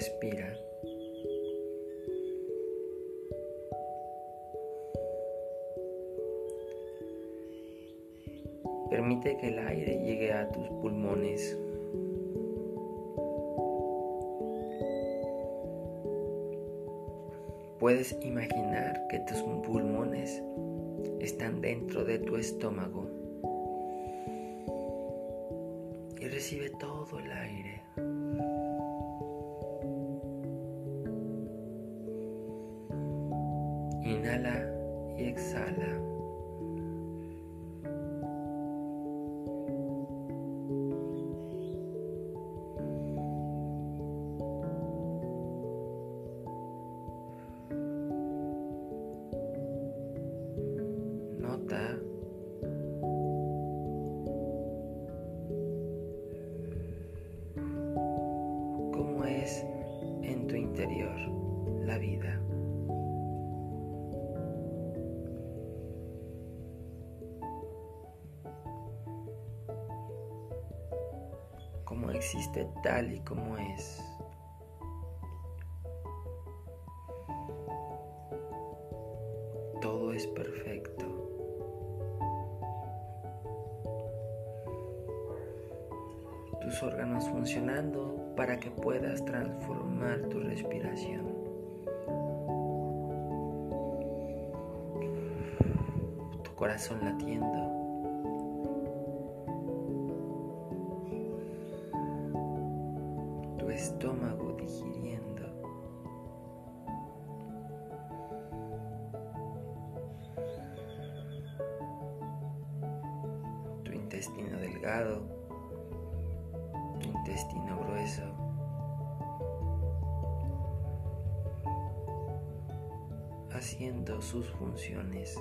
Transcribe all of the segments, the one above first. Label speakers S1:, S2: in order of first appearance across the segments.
S1: respira. Permite que el aire llegue a tus pulmones. Puedes imaginar que tus pulmones están dentro de tu estómago y recibe todo el aire. Inhala y exhala. la existe tal y como es. Todo es perfecto. tus órganos funcionando para que puedas transformar tu respiración. Tu corazón latiendo. Tu estómago digiriendo. Tu intestino delgado intestino grueso. haciendo sus funciones.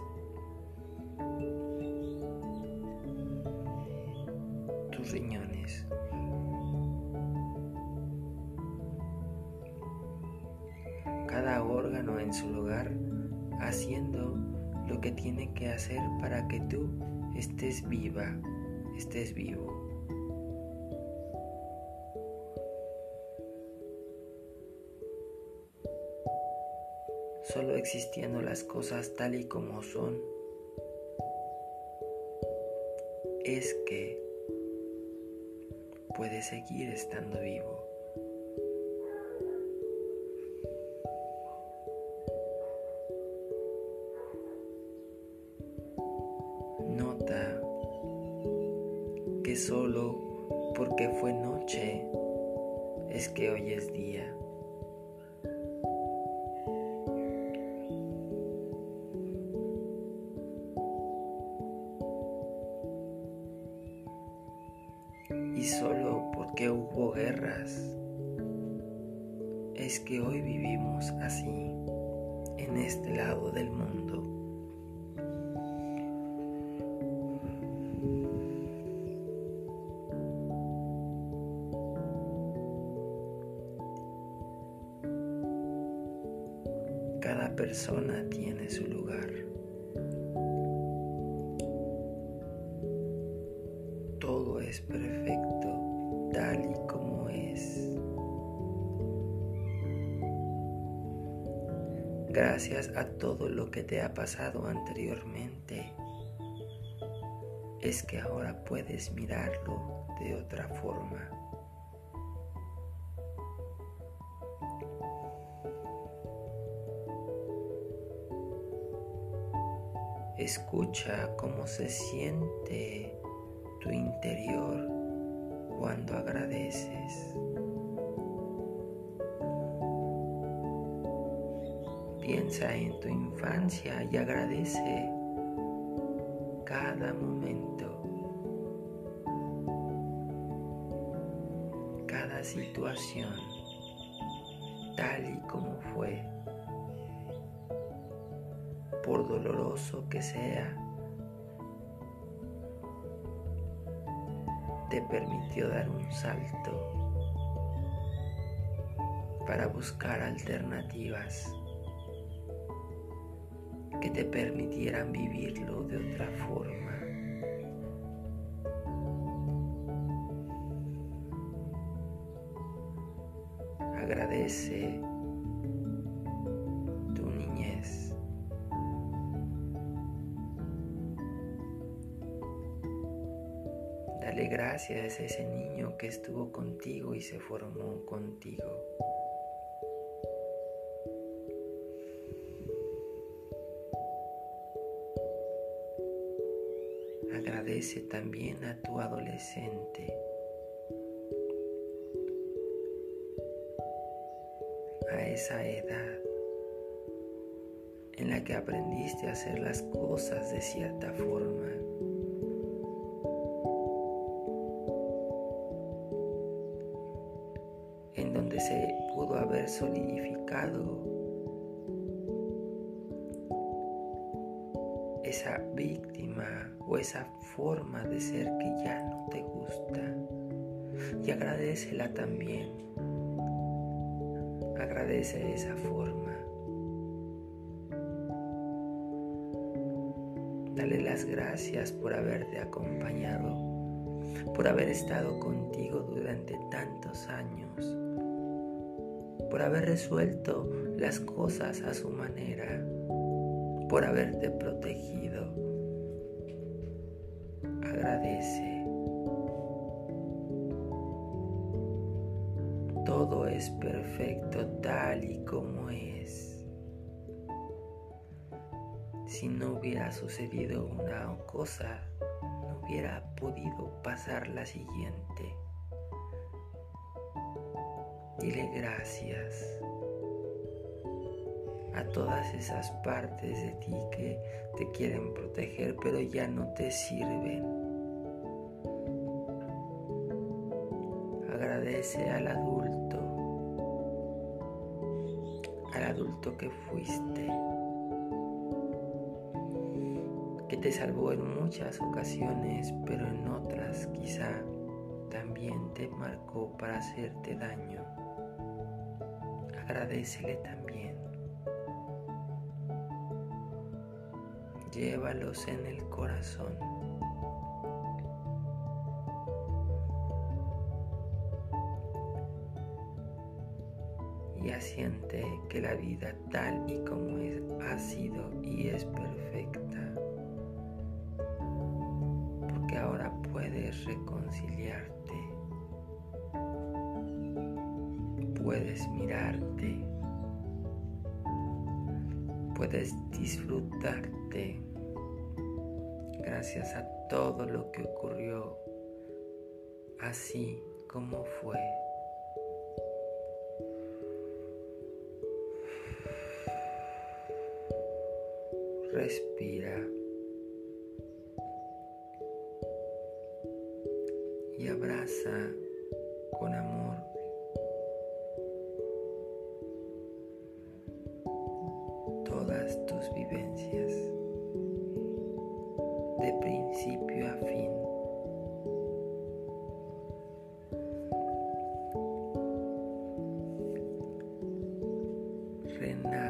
S1: Lo que tiene que hacer para que tú estés viva, estés vivo. solo existiendo las cosas tal y como son, es que puedes seguir estando vivo. Solo porque fue noche es que hoy es día. y solo porque hubo guerras es que hoy vivimos así en este lado del mundo. Todo es perfecto tal y como es. Gracias a todo lo que te ha pasado anteriormente, es que ahora puedes mirarlo de otra forma. Escucha cómo se siente tu interior cuando agradeces. Piensa en tu infancia y agradece cada momento, cada situación, tal y como fue, por doloroso que sea te permitió dar un salto para buscar alternativas que te permitieran vivirlo de otra forma. Agradece Gracias a ese niño que estuvo contigo y se formó contigo. Agradece también a tu adolescente. A esa edad en la que aprendiste a hacer las cosas de cierta forma. Solidificado esa víctima o esa forma de ser que ya no te gusta. Y agradecela también. Agradece esa forma. Dale las gracias por haberte acompañado, por haber estado contigo durante tantos años, por haber resuelto las cosas a su manera por haberte protegido. Agradece. Todo es perfecto tal y como es. Si no hubiera sucedido una cosa, no hubiera podido pasar la siguiente. Dile gracias a todas esas partes de ti que te quieren proteger pero ya no te sirven. Agradece al adulto, al adulto que fuiste, que te salvó en muchas ocasiones, pero en otras quizá también te marcó para hacerte daño. Agradecele también. llévalos en el corazón. Y asiente que la vida tal y como es ha sido y es perfecta. Porque ahora puedes reconciliarte. Puedes mirarte puedes disfrutarte gracias a todo lo que ocurrió así como fue. Respira y abraza con amor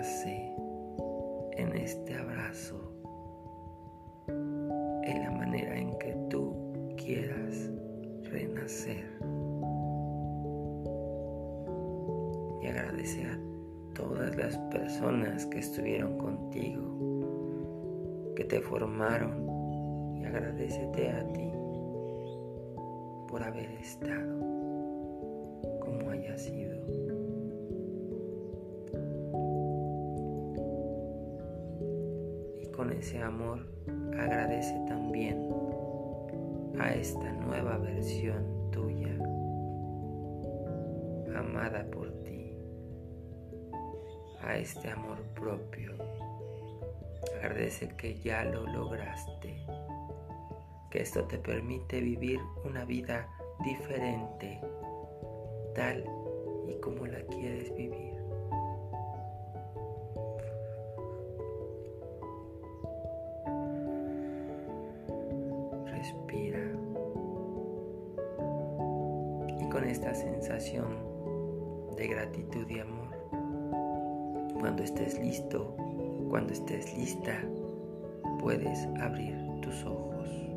S1: En este abrazo en la manera en que tú quieras renacer. Y agradece a todas las personas que estuvieron contigo, que te formaron y agradecete a ti por haber estado como haya sido. Con ese amor agradece también a esta nueva versión tuya, amada por ti a este amor propio. Agradece que ya lo lograste, que esto te permite vivir una vida diferente, tal y como la quieres vivir. Con esta sensación de gratitud y amor, cuando estés listo, cuando estés lista, puedes abrir tus ojos.